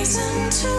reason to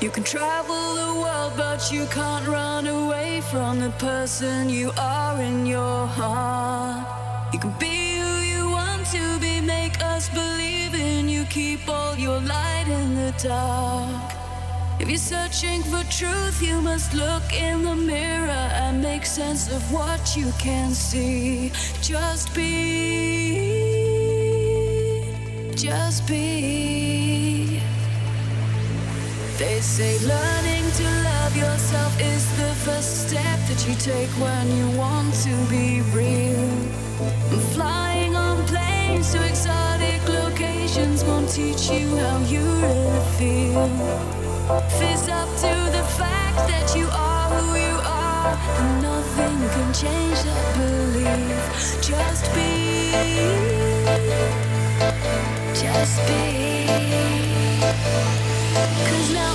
You can travel the world, but you can't run away from the person you are in your heart. You can be who you want to be, make us believe in you, keep all your light in the dark. If you're searching for truth, you must look in the mirror and make sense of what you can see. Just be, just be. They say learning to love yourself is the first step that you take when you want to be real. Flying on planes to exotic locations won't teach you how you really feel. Face up to the fact that you are who you are, and nothing can change that belief. Just be, just be. It's not